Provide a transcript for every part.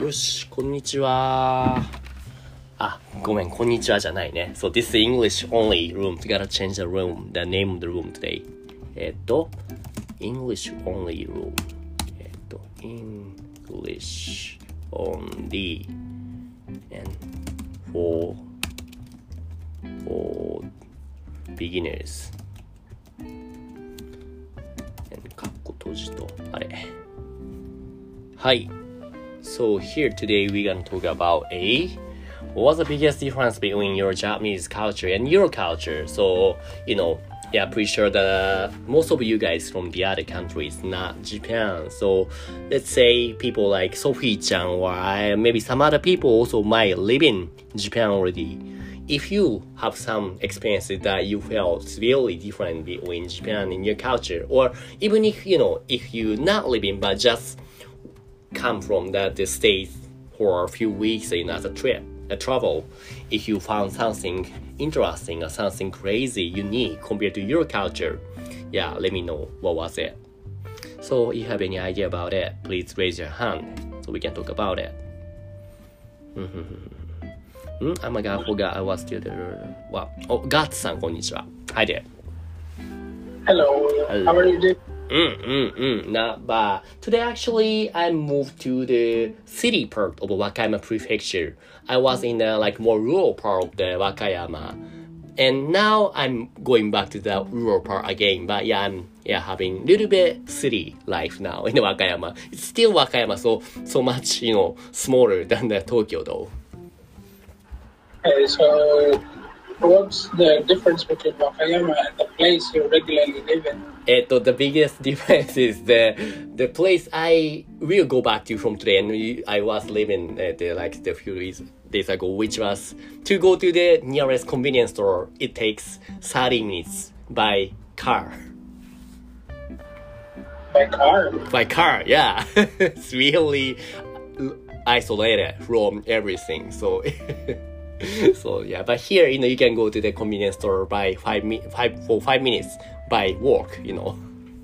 よし、こんにちは。あ、ごめん、こんにちはじゃないね。So this is English only room. We gotta change the room, the name of the room today. えっと、English only room. えっと、English only. And for, for beginners. And カッコ閉じと、あれ。はい。So here today we're gonna talk about a what's the biggest difference between your Japanese culture and your culture? So you know, yeah, pretty sure that uh, most of you guys from the other countries, not Japan. So let's say people like Sophie-chan or I, maybe some other people also might live in Japan already. If you have some experiences that you felt really different between Japan and your culture, or even if you know if you not living but just come from that state for a few weeks in as a trip, a travel. If you found something interesting or something crazy, unique compared to your culture, yeah, let me know what was it. So if you have any idea about it, please raise your hand so we can talk about it. mm, oh my god, I forgot I was still there. Wow. Oh, God-san, konnichiwa. Hi there. Hello. Hello. How are you doing? Mm, mm, mm, not bad. Today, actually, I moved to the city part of Wakayama Prefecture. I was in the like more rural part of the Wakayama, and now I'm going back to the rural part again. But yeah, I'm yeah having a little bit city life now in Wakayama. It's still Wakayama, so so much you know smaller than the Tokyo though. Okay, so what's the difference between Wakayama and the place you regularly live in? eh, the biggest difference is the the place I will go back to from today, and I was living eh, there like the few days, days ago, which was to go to the nearest convenience store. It takes thirty minutes by car. By car. By car, yeah. it's really isolated from everything. So. so yeah but here you know you can go to the convenience store by five mi- five for five minutes by walk. You know,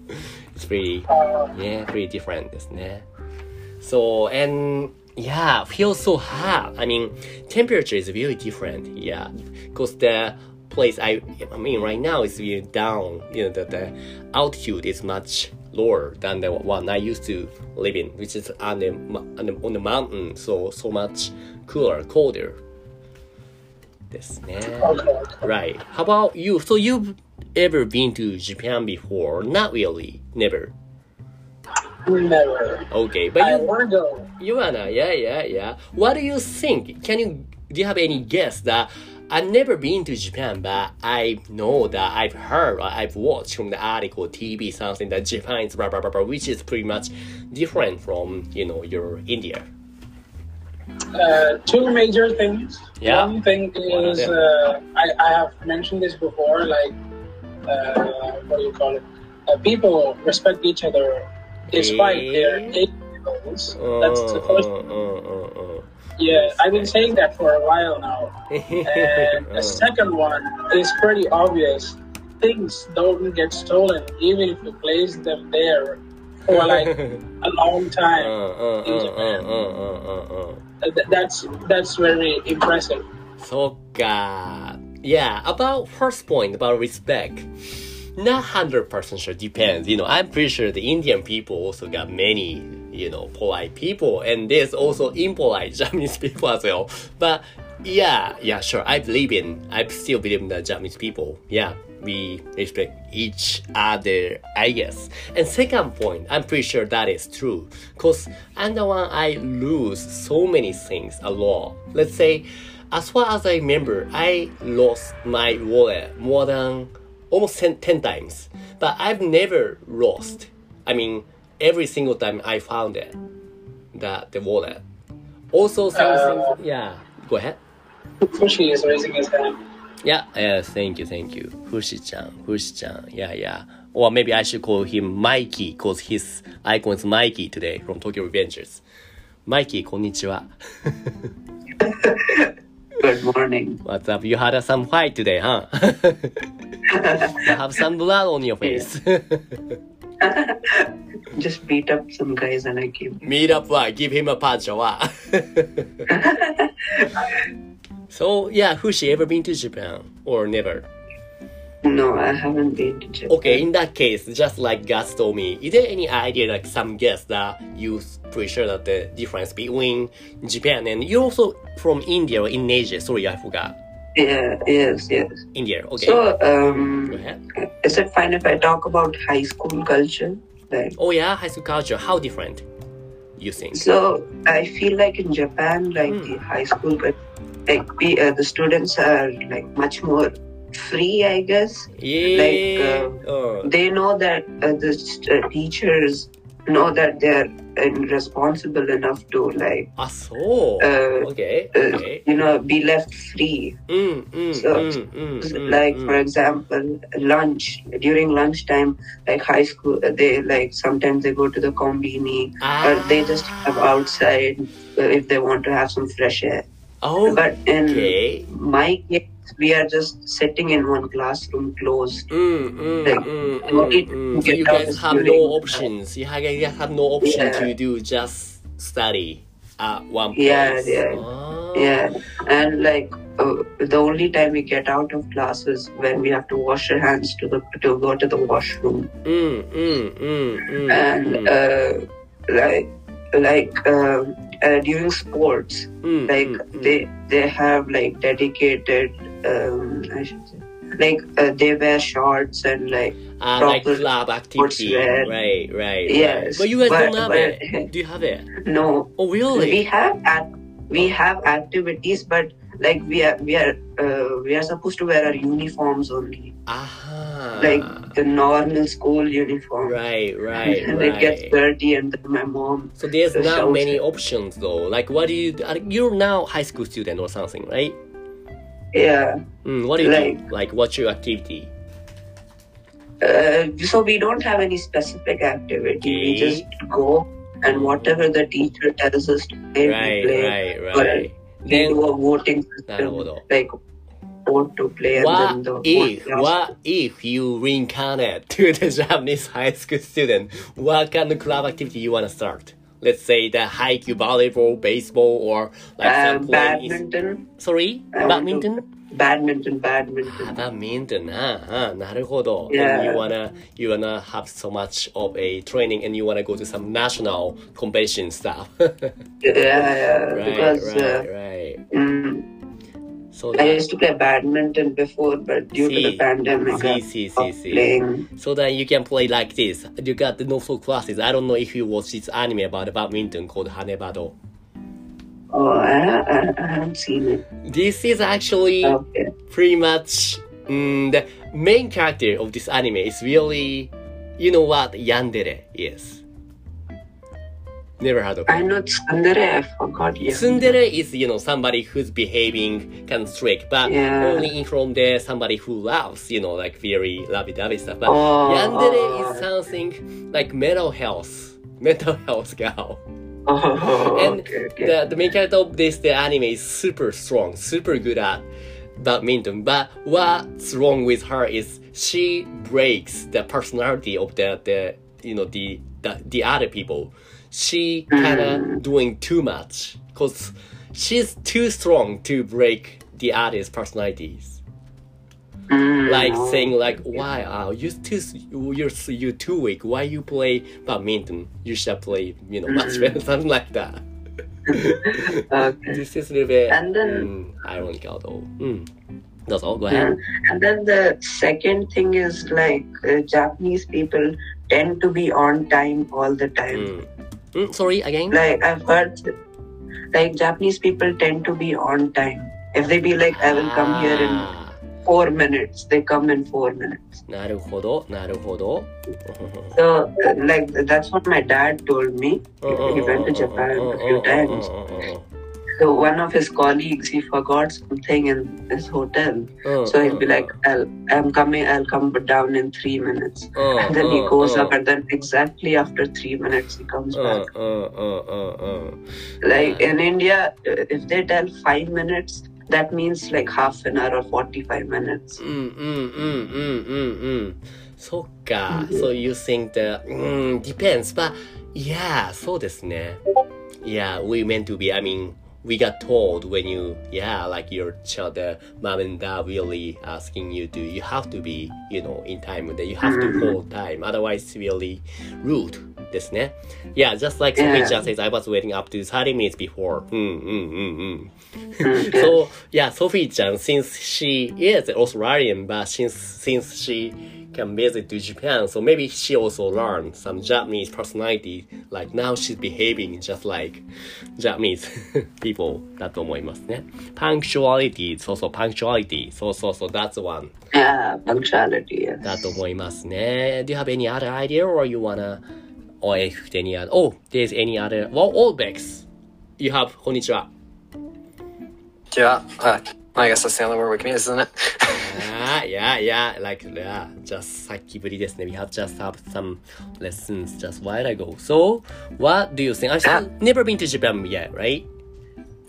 it's pretty Uh, yeah pretty different ですね。So and yeah, feels so hot. I mean, temperature is really different. Yeah, because the place I I mean right now is really down. You know the, the altitude is much lower than the one I used to live in, which is on the, mo- on the on the mountain. So so much cooler, colder. ですね。 okay. Right. How about you? So you've ever been to Japan before? Not really. Never. Never. Okay, but I you want to go. you wanna yeah yeah yeah. What do you think? Can you do you have any guess that I've never been to Japan, but I know that I've heard or I've watched from the article, TV, something that Japan is blah blah blah blah, which is pretty much different from you know your India. Uh, two major things. Yeah. One thing is, uh, I, I have mentioned this before, like, uh, what do you call it? Uh, people respect each other despite their Eh? age levels. Uh, That's the first. uh, uh, uh, Yeah, I've been saying that for a while now. uh. And the second one is pretty obvious. Things don't get stolen even if you place them there for like a long Uh, time. uh, uh, uh, uh, uh, uh. Th- That's that's very impressive. そっか。 yeah, about first point about respect. Not hundred percent sure. Depends. You know, I'm pretty sure the Indian people also got many, you know, polite people, and there's also impolite Japanese people as well. But yeah, yeah, sure. I believe in. I still believe in the Japanese people. Yeah, we respect each other, I guess. And second point, I'm pretty sure that is true. Cause I'm the one I lose so many things a lot. Let's say, as far as I remember, I lost my wallet more than almost 10, 10 times. But I've never lost. I mean, every single time I found it, the, the wallet. Also, something. Uh, yeah, go ahead. Fushi is raising his hand. Yeah, yeah, thank you, thank you. Fushi-chan, Fushi-chan, yeah, yeah. Or maybe I should call him Mikey, because his icon is Mikey today from Tokyo Revengers. Mikey, konnichiwa. Good morning. What's up? You had some fight today, huh? you have some blood on your face. Just beat up some guys and I came. Meet up what? Give him a punch or what? so yeah, Fushi ever been to Japan or never? No, I haven't been to Japan. Okay, in that case, just like Gus told me, is there any idea like some guess that you're pretty sure that the difference between Japan and you're also from India or in Asia? Sorry, I forgot. Yeah, yes, yes. India. Okay. So, um, is it fine if I talk about high school culture? Like, Oh yeah, high school culture. How different? You think? so I feel like in Japan, like Hmm. the high school, but like we, uh, the students are like much more free, I guess. Yeah. Like oh. they know that uh, the uh, teachers know that they're responsible enough to like ah, so. Uh, okay. okay. You know be left free mm, mm, so, mm, mm so mm, like mm. for example lunch during lunchtime like high school they like sometimes they go to the combini ah. or they ah. just have outside if they want to have some fresh air oh but in okay. my case we are just sitting in one classroom closed. Mm, mm, like, mm, mm, mm. so you guys have no options. You have no option yeah. to do just study at one place. Yeah, yeah, oh. yeah. And like uh, the only time we get out of class is when we have to wash our hands to the to go to the washroom. Mm, and uh, like like um, uh, during sports, like they they have like dedicated um i should say like uh, they wear shorts and like Ah, like club activity. sportswear. Right, right. Yes, Right. But you guys but- don't have but- it. Do you have it? no Oh, really? we have at we have activities but like we are we are uh, we are supposed to wear our uniforms only Aha. like the normal school uniform Right, right, and it gets dirty and then my mom So there's the not many it. options though. Like, what do you? are- You're now high school student or something, right? Yeah. Mm, what do you like, do? Like, what's your activity? Uh, so we don't have any specific activity. Okay. We just go and whatever the teacher tells us to play, right, we play. Right, right. Then, we do a voting system, like want to play. What the if what if you reincarnate to the Japanese high school student? What kind of club activity you wanna start? let's say the Haikyu volleyball, baseball, or like um, some badminton. Is... Sorry, I badminton. Badminton, badminton. Ah, badminton, ah, ah, なるほど。Yeah. You wanna, you wanna have so much of a training, and you wanna go to some national competition stuff. yeah, yeah. Right, because, right, uh, right. Um, so I used to play badminton before, but due to the pandemic, see, I see, see, see. playing. so that you can play like this. You got the no flow classes. I don't know if you watch this anime about badminton called Hanebado. Oh, I, I, I haven't seen it. This is actually Okay. pretty much mm, the main character of this anime is really, you know what Yandere is. Never heard of it. know Tsundere, I forgot. Yeah. Tsundere is, you know, somebody who's behaving kind of strict, but Yeah. only in from there somebody who loves, you know, like very lovey-dovey stuff. But Oh, Yandere oh. is something like mental health, mental health girl. Oh, and okay, okay. the the main character of this the anime is super strong, super good at badminton. But what's wrong with her is she breaks the personality of the the you know the the, the other people. She kind of doing too much because she's too strong to break the other's personalities. Mm, Like saying like, why are you too you're you too weak? Why you play badminton? You should play you know much better something like that. Okay. This is a little bit And then- mm, ironical though. Mm. That's all. Go ahead. Yeah. And then the second thing is like uh, Japanese people tend to be on time all the time. Mm. Mm, sorry again. Like I've heard, like Japanese people tend to be on time. If they be like, I will come here in Ah, four minutes, they come in four minutes. なるほど、なるほど。 So, uh, like that's what my dad told me. He went to Japan a few times. So one of his colleagues, he forgot something in his hotel. So he'll be like, I'll, I'm coming, I'll come down in three minutes. And then he goes up, and then exactly after three minutes, he comes back. Like in India, uh, if they tell five minutes, that means like half an hour or 45 minutes. うんうんうんうんうんうん。そっか。So you think that, うん、depends. But, yeah, そうですね。Yeah, we meant to be, I mean, we got told when you, yeah, like your child, the mom and dad really asking you to, you have to be, you know, in time, that you have to mm-hmm. hold time. Otherwise, really rude ですね。Yeah, just like Sophie Yeah. just says, I was waiting up to 30 minutes before. うんうんうんうん。 Mm, yeah. So yeah, Sophie Chan, since she is Australian, but since since she can visit to Japan, so maybe she also learned some Japanese personality. Like now she's behaving just like Japanese people だと思いますね。Punctuality, そうそう punctuality, そうそうそう that's one yeah, punctuality. Yes. だと思いますね。Do you have any other idea or you wanna or if any other? Oh, there's any other? Well, all Bex, you have こんにちは。 Yeah, uh, I guess that's the only word we can use, isn't it? Yeah, yeah, yeah, like, yeah, just さっきぶりですね。We have just have some lessons just while ago. So, what do you think? I've Yeah. never been to Japan yet, right?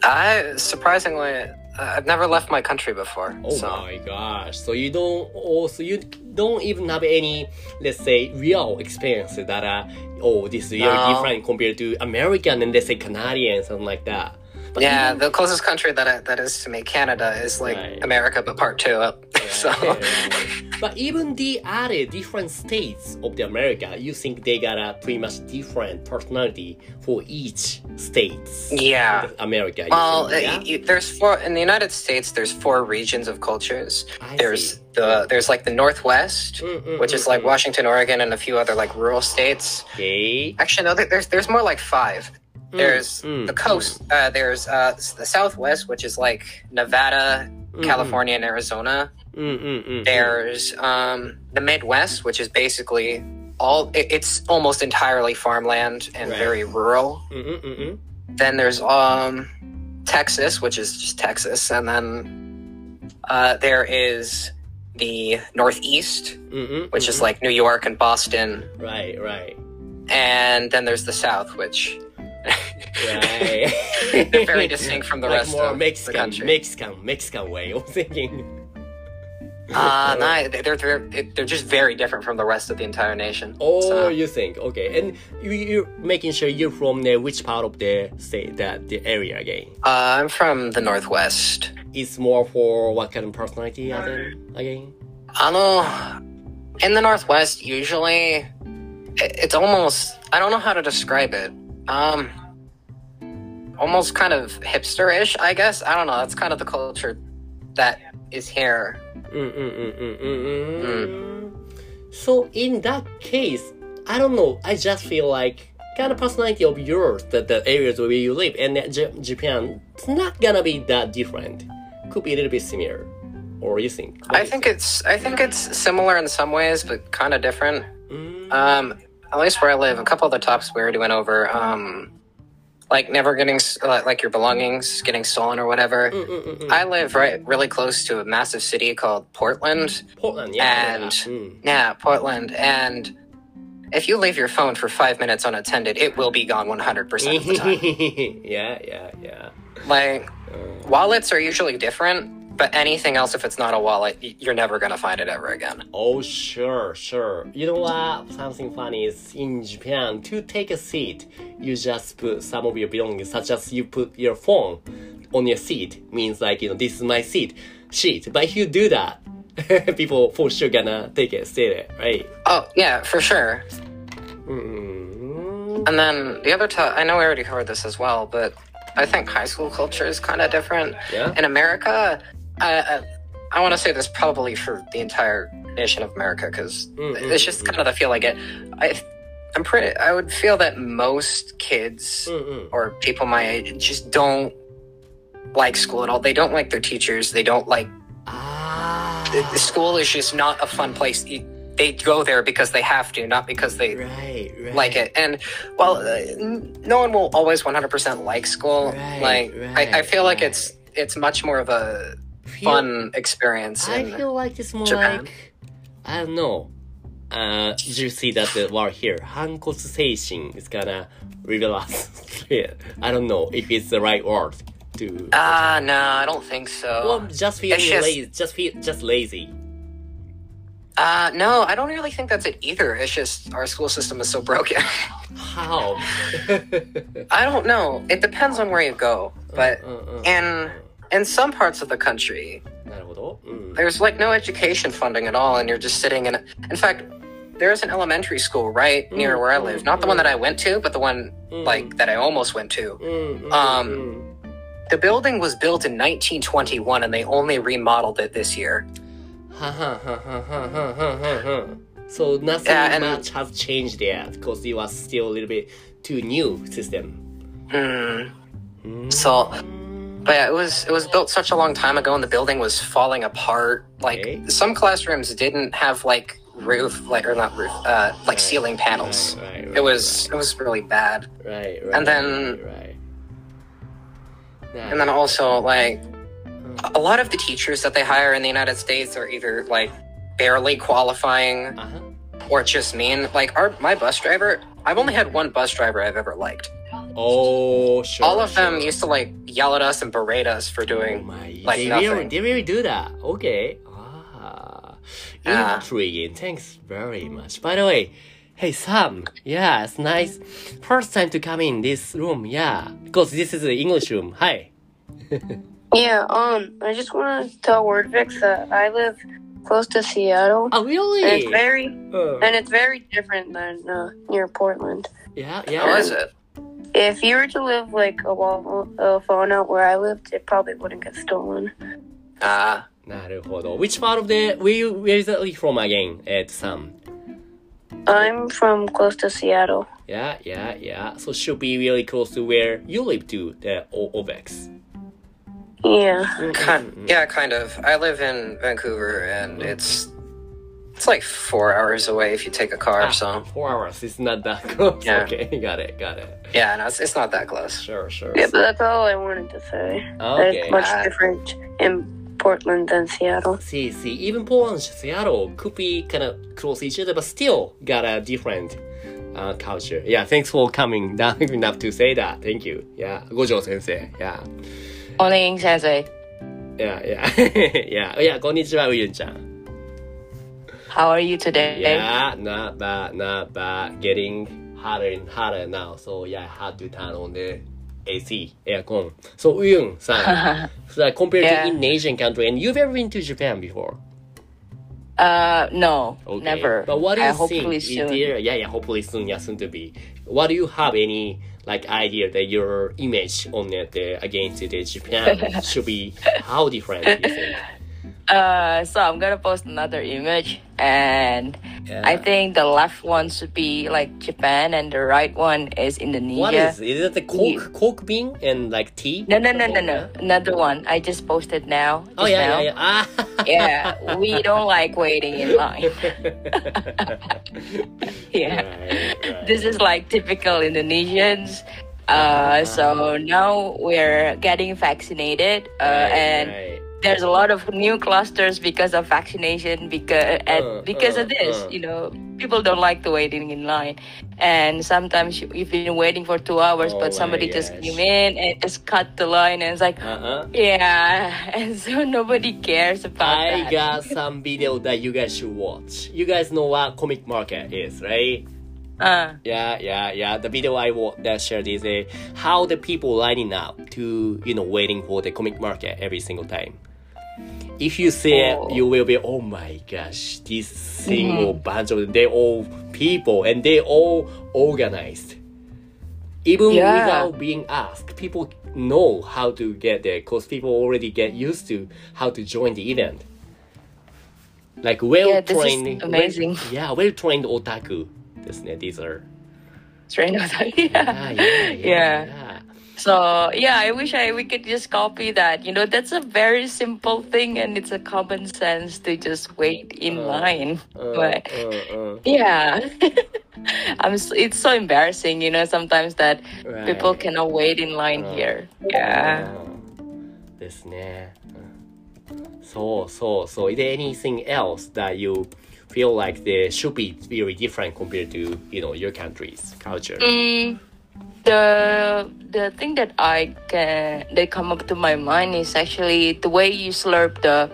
I surprisingly, uh, uh, I've never left my country before. Oh so my gosh. So you don't also, you don't even have any, let's say, real experience that are, oh, this is really No. different compared to American and let's say Canadian, something like that. But yeah, the closest country that I, that is to me, Canada, is like Right. America, but part two. So but even the other different states of the America, you think they got a pretty much different personality for each states. yeah. America. Well, think, yeah? there's four in the United States. There's four regions of cultures. I there's see. the there's like the Northwest, Mm, mm, which mm, is like mm. Washington, Oregon, and a few other like rural states. Okay. Actually, no, there- there's there's more like five. There's mm, the coast. Uh, there's uh, the Southwest, which is like Nevada, Mm, California, and Arizona. Mm, mm, mm, There's um, the Midwest, which is basically all. It, it's almost entirely farmland and Right. very rural. mm, mm, mm, mm. Then there's um, Texas, which is just Texas, and then uh, there is the Northeast, Mm, mm, which mm, is mm. like New York and Boston, right, right, and then there's the South, which right. They're very distinct from the like rest more of the Mexican, country. Mexican, Mexican way of thinking. Uh, nah, they're they're they're just very different from the rest of the entire nation. Oh, So, you think okay? And you, you're making sure you're from the which part of the state that the area again? uh, I'm from the Northwest. It's more for what kind of personality again? Again? I know. In the Northwest, usually, it- it's almost I don't know how to describe it. Um, almost kind of hipster-ish, I guess. I don't know. That's kind of the culture that is here. Mm, mm, mm, mm, mm, mm. So in that case, I don't know. I just feel like kind of personality of yours, that the areas where you live, and J- Japan, it's not gonna be that different. Could be a little bit similar, or you think? I you think it's I think it's similar in some ways, but kind of different. Um, at least where I live, a couple of the topics we already went over. Um, like never getting like like your belongings getting stolen or whatever. mm, mm, mm, mm. I live right really close to a massive city called Portland. Portland, yeah. And- that. Mm. Yeah, Portland. And if you leave your phone for five minutes unattended, it will be gone 100% of the time. yeah, yeah, yeah. like, Uh, wallets are usually different, but anything else, if it's not a wallet, you're never going to find it ever again. Oh, sure, sure. You know what? Something funny is in Japan, to take a seat, you just put some of your belongings, such as you put your phone on your seat, means like, you know, this is my seat, sheet. But if you do that, people for sure gonna take it, stay there, right? Oh, yeah, for sure. Mm-hmm. And then the other time, I know we already covered this as well, but I think high school culture is kind of different. Yeah. In America, I, I, I want to say this probably for the entire nation of America because Mm, mm, it's just kind of the feel I get. I, I'm pretty. I would feel that most kids Mm-mm. or people my age just don't like school at all. They don't like their teachers. They don't like Ah. the, the school is just not a fun place. They go there because they have to, not because they Right, right. like it. And well, uh, n- no one will always 100% like school. Right, like I, I feel like it's it's much more of a feel, fun experience. I feel like it's more Japan. like I don't know. Uh, you see that uh, the word here, hankotsu seishin, is gonna reverse. I don't know if it's the right word. To ah, uh, no, I don't think so. Well, just feeling just... lazy, just feel, just lazy. Uh, no, I don't really think that's it either. It's just our school system is so broken. How? I don't know. It depends on where you go, but uh, uh, uh. uh in uh in some parts of the country, there's like no education funding at all, and you're just sitting in. In fact, there is an elementary school right mm, near where I mm, live, not the one that I went to, but the one mm. like that I almost went to. Um, the building was built in 1921, and they only remodeled it this year. so nothing yeah, much has changed yet because it was still a little bit too new system. Mm. So but yeah, it was it was built such a long time ago, and the building was falling apart. Like Okay. some classrooms didn't have like roof, like or not roof, uh, like Right, ceiling panels. Right, right, It was it was really bad. right, right, and then- right. And then also like a lot of the teachers that they hire in the United States are either like barely qualifying uh-huh. or just mean. Like our my bus driver, I've only had one bus driver I've ever liked. Oh, sure. All of them used to like yell at us and berate us for Oh doing my, like they really, nothing. they really do that. Okay. Ah, Yeah. intriguing. Thanks very much. By the way, hey Sam. Yeah, it's nice. First time to come in this room. Yeah, because this is the English room. Hi. Yeah, um, I just want to tell Wordvix that I live close to Seattle, Oh, really? and it's very Uh, and it's very different than uh, near Portland. yeah, How yeah. is it? If you were to live like a wall a phone out where I lived, it probably wouldn't get stolen. Ah, なるほど。Which part of the where you where is it from again? At Sam. I'm from close to Seattle. Yeah, yeah, yeah. So should be really close to where you live to the O- Ovex. Yeah, kind, yeah, kind of. I live in Vancouver, and it's it's like four hours away if you take a car. Ah, So four hours. It's not that close. Yeah. Okay, got it, got it. yeah, no, it's, it's not that close. Sure, sure. yeah, but that's all I wanted to say. That Okay. it's much Uh, different in Portland than Seattle. See, see, even Portland, Seattle could be kind of close to each other, but still got a different uh, culture. Yeah, thanks for coming down enough to say that. Thank you. Yeah, 五条先生. Yeah, Morning, Sensei. yeah, yeah, yeah. Yeah, こんにちは、ウユンちゃん. How are you today? Yeah, not bad, not bad. Getting hotter and hotter now. So yeah, I had to turn on the AC, aircon. So Uyun, san, so like, compared Yeah. to in Asian country, and you've ever been to Japan before? uh, no, Okay. never. But what do you I think? hopefully is soon. there- yeah, yeah, hopefully soon, yeah, soon to be. What do you have any like idea that your image on it uh, against the Japan should be how different you think? Uh, so I'm gonna post another image, and Yeah. I think the left one should be like Japan, and the right one is Indonesia. What is is it the coke coke bean and like tea? No, no, no, no, no. Another one. I just posted now. Oh yeah, now. yeah, yeah. Ah. Yeah, we don't like waiting in line. yeah. Right, right. This is like typical Indonesians. Uh, so now we're getting vaccinated, uh, Right, and right. There's a lot of new clusters because of vaccination. Because and Uh, because uh, of this, uh. you know, people don't like the waiting in line, and sometimes you- you've been waiting for two hours, Oh but somebody just gosh. came in and just cut the line, and it's like. Uh-huh. Yeah, and so nobody cares about I that. got some video that you guys should watch. You guys know what comic market is, right? Uh, Yeah, yeah, yeah. The video I wa- that shared is uh, how the people lining up to you know waiting for the comic market every single time If you see it, Oh. you will be oh my gosh, this single bunch of they all people and they all organized. Even Yeah. without being asked, people know how to get there because people already get used to how to join the event. Like well Yeah, this is trained, amazing. yeah, well trained otaku. ですね These are straight out. yeah, yeah. yeah, yeah, Yeah. yeah. So yeah, I wish I we could just copy that. You know, that's a very simple thing, and it's a common sense to just wait in Uh, line. Uh, but uh, uh, yeah, I'm. s it's so embarrassing, you know, sometimes that people right. cannot wait in line Uh, here. Yeah. うんですね。うんそうそうそう。Is there anything else that you feel like they should be very different compared to you know your country's culture? Mm, the the thing that I can that come up to my mind is actually the way you slurp the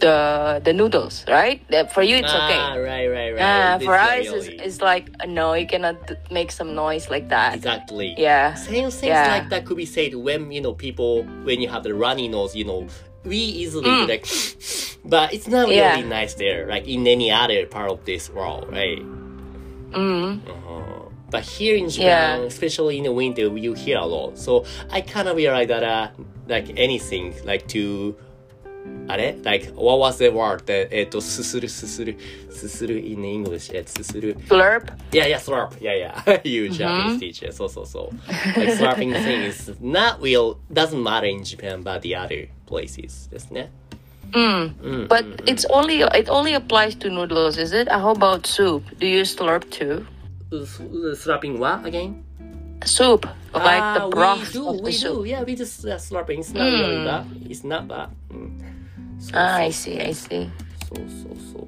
the the noodles, right? That for you it's ah, okay. right, right, right. Ah, for us it's, it's like uh, no, you cannot make some noise like that. exactly. Yeah. Same things Yeah. like that could be said when you know people when you have the runny nose, you know, we easily Mm. like, but it's not Yeah. really nice there, like in any other part of this world, right? Mm. Uh-huh. But here in Japan, Yeah. especially in the winter, you hear a lot. So I kind of realized that uh, like anything like to あれ like what was the word でえっとすするすするすする in English えすする Slurp. Yeah, yeah, slurp. Yeah, yeah. you Japanese teacher. So, so, so. Like slurping thing is not real, doesn't matter in Japan, but the other places ですね。 Mm. Mm, But mm, it's only it only applies to noodles, is it? Uh, How about soup? Do you slurp too? Mm. Slurping what again? Soup, like Ah, the broth we do, of the we soup. do. Yeah, we just uh, slurping. It's not really Mm. that. It's not that. Mm. So, Ah, I see, I see. So, so, so.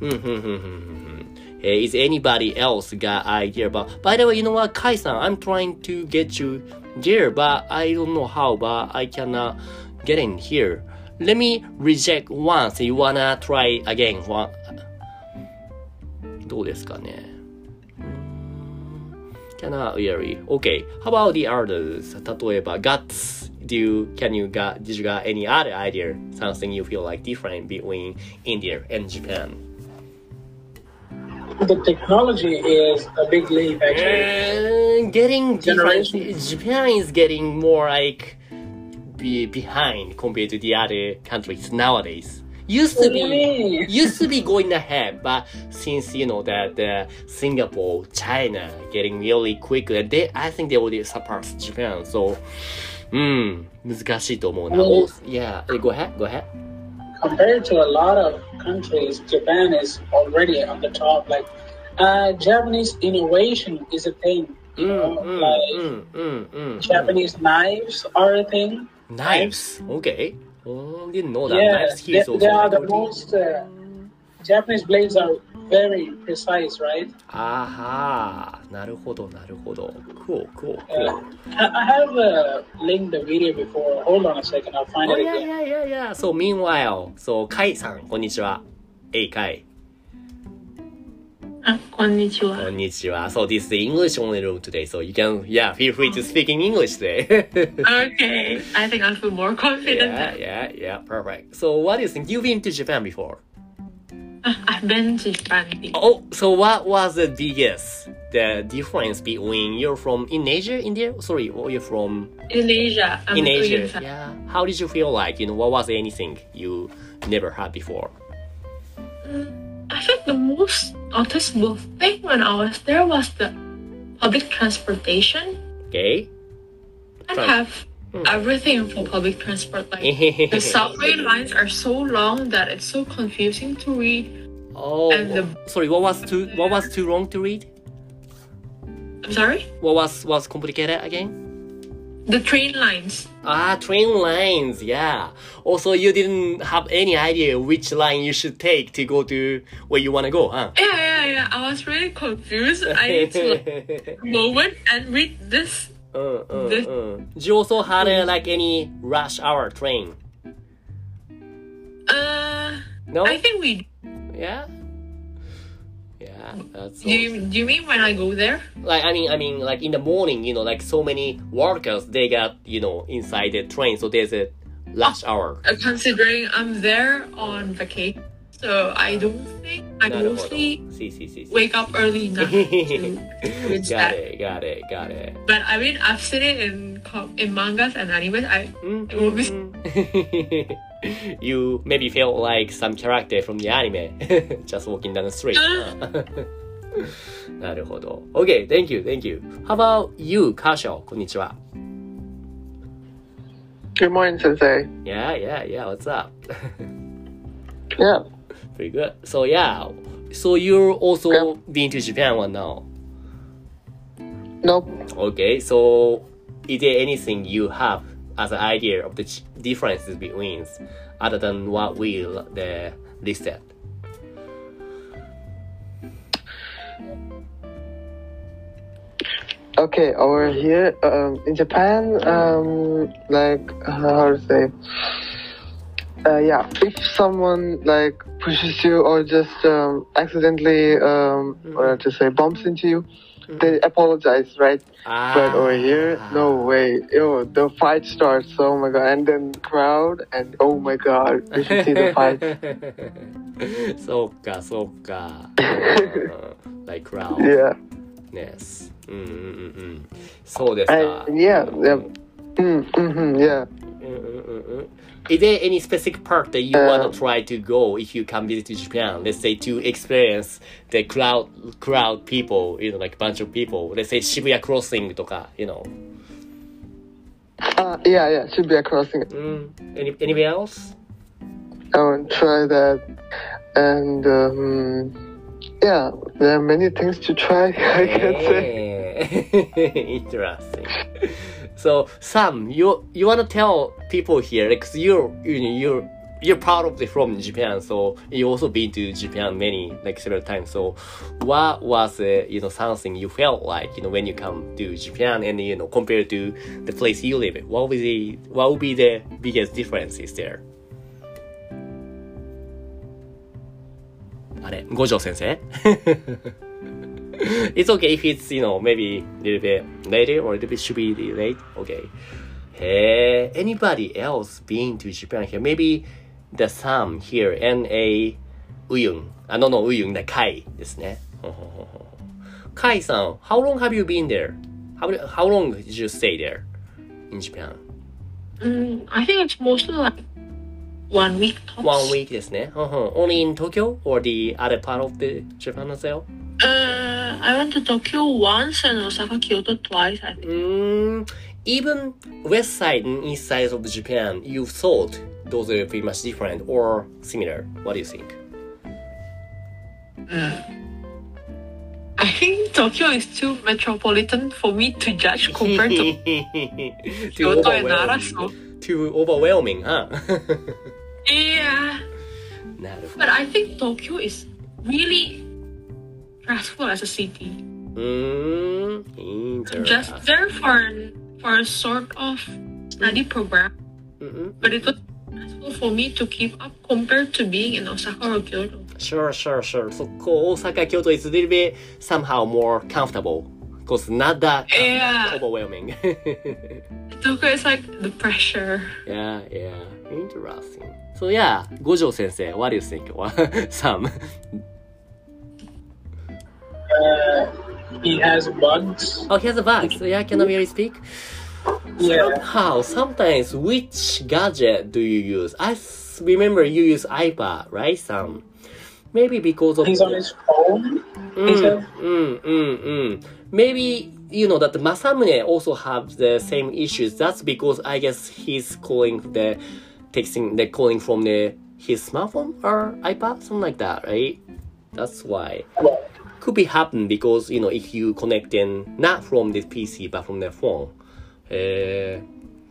Hmm, hmm, hmm, hmm, hmm, hmm. Hey, is anybody else got idea about? By the way, you know what, Kai-san, I'm trying to get you there, but I don't know how. But I cannot get in here. Let me reject once. You wanna try again? One. どうですかね Cannot really. Okay. How about the others? 例えば guts. Do you can you got did you got any other idea? Something you feel like different between India and Japan? The technology is a big leap, actually. And getting different. Generation. Japan is getting more like be behind compared to the other countries nowadays. Used to What do you be mean? used to be going ahead, but since you know that uh, Singapore, China getting really quickly, they I think they will surpass Japan. So, うん、難しいと思うな。 Well- Oh, yeah, eh, go ahead, go ahead. Compared to a lot of countries, Japan is already on the top. Like, uh, Japanese innovation is a thing. You うん、 know, うん、 like うん、うん、うん。 Japanese knives are a thing. Knives, okay. Oh, didn't know that. Yeah, they, they are the most. Uh, Japanese blades are very precise, right? あはーなるほどなるほど cool cool Uh, cool I I have uh, linked the video before. Hold on a second, I'll find oh it yeah again. yeah yeah yeah so meanwhile so カイさんこんにちはえい Uh, konnichiwa. So this is the English only room today, so you can yeah feel free to speak in English today. okay, I think I'll feel more confident. Yeah, yeah, yeah. Perfect. So what do you think? You've been to Japan before. Ah, I've been to Japan. Oh, so what was the biggest the difference between you're from in Asia, India? Sorry, or you're from in Asia. I'm in Asia, Korean. yeah. How did you feel like? You know, what was anything you never had before? Mm, I think the most noticeable thing when I was there was the public transportation. Okay. I Right. have Hmm. everything for public transport. Like the subway lines are so long that it's so confusing to read. oh, and the- sorry. What was too What was too long to read? I'm sorry? What was was complicated again? The train lines. Ah, train lines. Yeah. Also, you didn't have any idea which line you should take to go to where you want to go, huh? Yeah, yeah. I was really confused. I need to like, moment and read this. uh, uh, This- uh. Did you also had uh, like any rush hour train? Uh, No. I think we. Yeah. Yeah. That's Do you, do you mean when I go there? like I mean I mean like in the morning, you know, like so many workers they got, you know, inside the train, so there's a rush hour. Uh, considering I'm there on vacation, so I don't think I なるほど。 mostly See, see, see, see. wake up early enough to read got that. it, got it, got it. But I mean, I've seen it in co- in mangas and animes. I Mm, It will be- mm, mm. you maybe felt like some character from the anime, just walking down the street. なるほど。Okay, thank you, thank you. How about you, Kasho? こんにちは。 Good morning, Sensei. Yeah, yeah, yeah. What's up? Yeah. Pretty good. So yeah, so you're also been to Japan one now. Nope. Okay, so is there anything you have as an idea of the ch- differences between other than what we the listed? okay, over here um, in Japan, um, like how to say, uh, yeah, if someone like pushes you or just um, accidentally, um, what to say, bumps into you, they apologize, right? But over here, no way. Yo, the fight starts. Oh my god! And then crowd, and oh my god, we should see the fight. そうか、そうか。うん like crowd. Yeah. Yes. うんうんうんうん。そうですか。 And yeah, yeah. Mm, hmm yeah. うんうんうんう Is there any specific park that you want to um, try to go if you come visit to Japan? Let's say to experience the crowd, crowd people, you know, like bunch of people. Let's say Shibuya Crossing, とか, you know. Uh, yeah, yeah, Shibuya Crossing. Mm. Any, anybody else? I want to try that. And um, yeah, there are many things to try, I can say. Interesting. So Sam, you you wanna tell people here because you're you know, you're you're part of the from Japan, so you also been to Japan many like several times. So what was uh, you know something you felt like you know when you come to Japan and you know compared to the place you live? in? What would the what would be the biggest differences there? あれ、五条先生 It's okay if it's, you know, maybe a little bit later or a little bit should be late. Okay. Hey, anybody else been to Japan here? Maybe the Sam here and a Uyun. あのの Uyun, the Kai ですね。Kai さん、how long have you been there? How, how long did you stay there in Japan? Mm, I think it's mostly like one week tops. One week ですね。Only in Tokyo or the other part of the Japan as well? Uh, I went to Tokyo once and Osaka, Kyoto twice, I think. Mm, even west side and east side of Japan, you thought those are pretty much different or similar. What do you think? Uh, I think Tokyo is too metropolitan for me to judge compared to Kyoto and Nara. Too overwhelming, huh? yeah. But I think Tokyo is really as well as a city. Mm, Just there for for a sort of study program, mm-hmm. but it was possible for me to keep up compared to being in Osaka or Kyoto. Sure, sure, sure. So Osaka, Kyoto is a little bit somehow more comfortable because not that um, yeah. overwhelming. Tokyo is like the pressure. Yeah, yeah. Interesting. So yeah, Gojo sensei, what do you think? Sam. Uh, he has bugs. Oh, he has a bug. So yeah, can I really speak? Yeah. Somehow, sometimes, which gadget do you use? I s- remember you use iPad, right, Sam? Maybe because of He's on his phone. Said. Mm, mm, mm. Maybe you know that Masamune also have the same issues. That's because I guess he's calling the texting the calling from the his smartphone or iPad, something like that, right? That's why Could be happen because you know if you connect in not from the PC but from the phone. え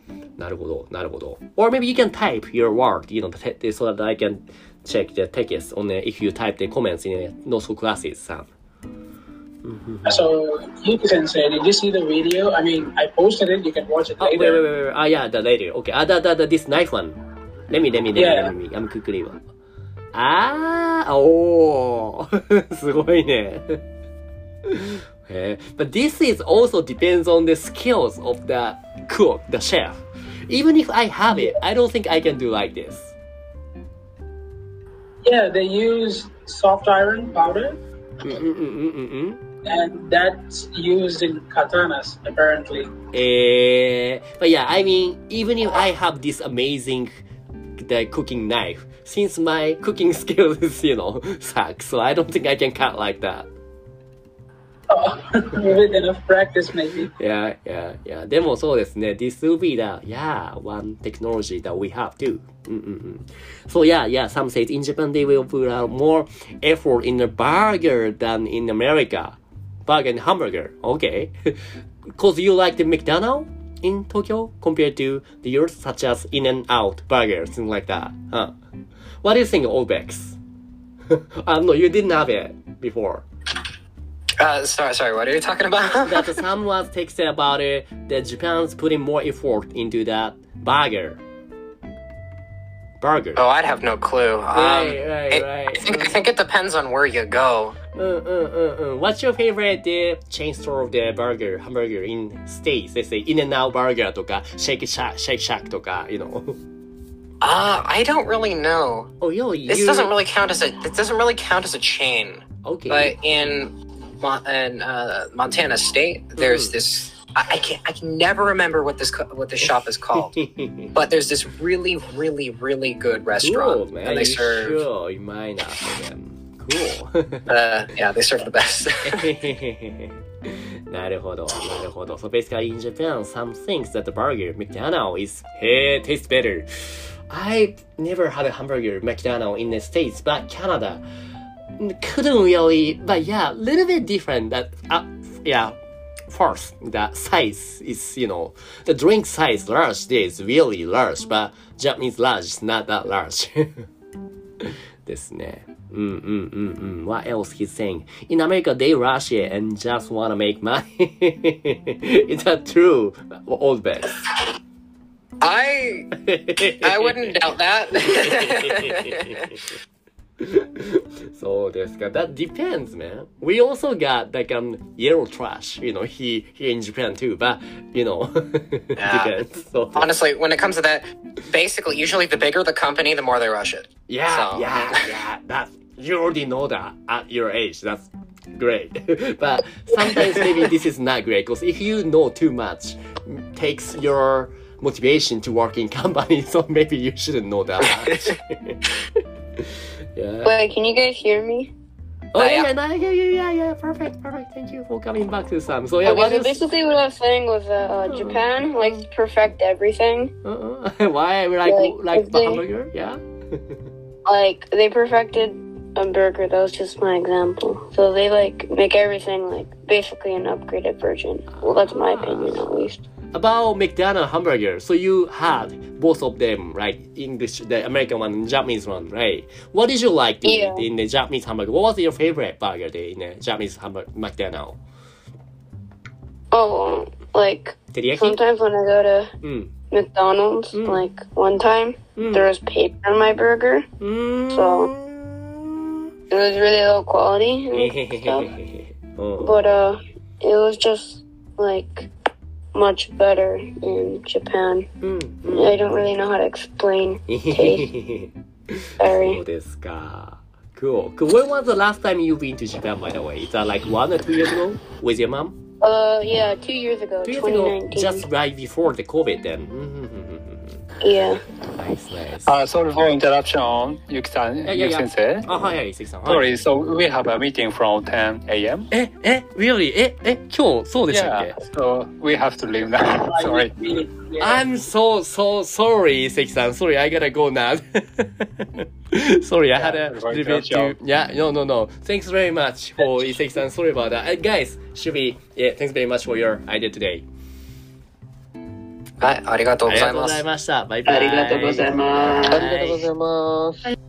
ー、なるほど、なるほど。Or maybe you can type your word, you know, te- so that I can check the text on the, if you type the comments in those classes, Sam. So, Yuki Sensei, did you see the video? I mean, I posted it. You can watch it Oh, wait, later. wait, wait, wait. Ah, yeah, the later. Okay. Ah, the, the, the, this knife one. Let me, let me, let me, Yeah. let me. I'm quickly. Ah, oh, すごいね. But this is also depends on the skills of the cook, the chef. Even if I have it, I don't think I can do like this. Yeah, they use soft iron powder. Mm -mm -mm, mm, mm, mm. and that's used in katanas, apparently. Eh, but yeah, I mean, even if I have this amazing the cooking knife, since my cooking skills is, you know, suck, so I don't think I can cut like that. With enough practice, maybe. Yeah, yeah, yeah. でもそうですね。This will be the, yeah, one technology that we have too. Mm-mm-mm. So yeah, yeah, some says in Japan they will put out more effort in the burger than in America. Burger and hamburger. Okay. Cause you like the McDonald's in Tokyo compared to the yours such as In and Out burger, things like that. Huh. What do you think, Obex? um, no, you didn't have it before. Uh, sorry, sorry. What are you talking about? that some was texted about it that Japan's putting more effort into that burger. Burger. oh, I'd have no clue. Um, right, right, it- right. I think, I think it depends on where you go. Uh, uh, uh, uh. What's your favorite uh, chain store of the burger, hamburger in states? Let's say In-N-Out Burger とか Shake Shack, Shake Shack とか you know. Uh, I don't really know. Oh, really? This You- doesn't really count as a. It doesn't really count as a chain. Okay. But in Mon- in uh, Montana State, there's Mhm. this. I, I can I can never remember what this co- what this shop is called. but there's this really really really good restaurant, cool, man. and they you serve. Sure, you might not for them. Cool. Uh, yeah, they serve the best. なるほど、なるほど。So basically in Japan, some things that the burger McDonald's is hey tastes better. I never had a hamburger McDonald's in the States, but Canada couldn't really. But yeah, a little bit different. That uh, yeah. First, the size is, you know, the drink size large there is really large, but Japanese large is not that large. ですね。うんうんうんうん。What else he's saying? In America, they rush it and just wanna make money. Is that true? Old best. I I wouldn't doubt that. そうですか。That depends, man. We also got like um yellow trash, you know, he here in Japan too, but you know, Yeah. depends. So, Honestly, when it comes to that, basically, usually the bigger the company, the more they rush it. yeah, So- yeah, yeah. That you already know that at your age. That's great. but sometimes maybe this is not great because if you know too much, m- takes your motivation to work in company. So maybe you shouldn't know that much. yeah. Wait, can you guys hear me? Oh Uh, yeah, yeah. yeah, no, yeah, yeah, yeah, yeah. Perfect, perfect. Thank you for coming back to Sam. So yeah, okay, what so is? basically what I was saying was that uh, Japan likes to perfect everything. Uh-uh. Why we like Like, like they- hamburger? Yeah. Like they perfected a burger. That was just my example. So they like make everything like basically an upgraded version. Well, that's my opinion at least. About McDonald's hamburger. So you had both of them, right? English, the American one, and Japanese one, right? What did you like to Yeah. eat in the Japanese hamburger? What was your favorite burger there in the Japanese hamburger McDonald's? Oh, like Teriyaki. sometimes when I go to Mm. McDonald's, Mm. like one time Mm. there was paper on my burger. Mm. So- It was really low quality and stuff. oh. but uh it was just like much better in Japan. Mm, I don't really know how to explain. うん。そ Sorry. うですか。Cool. cool. When was the last time you've been to Japan, by the way? Is that like one or two years ago with your mom? Uh yeah, two years ago, Two years ago, 2019. just right before the COVID then. Mm-hmm. Yeah. Nice, nice. Uh, sorry for interruption, Yuki-san, Yeah, yeah, yeah. Yuki-sensei. あ、はいはい、関さん。はい Sorry, so we have a meeting from 10 a.m. え、え、really? え、え、今日そうでしたっ Yeah, け so we have to leave now. Sorry. I'm so, so sorry, 関さん。Sorry, I gotta go now. sorry, I had a Yeah, little bit sure. too... Yeah, no, no, no. Thanks very much for 関さん。Sorry about that. And guys, should be... Yeah, thanks very much for your idea today. はい、ありがとうあございますりがとうござい。ました。バイバイ。ありがとうございます。ありがとうございます。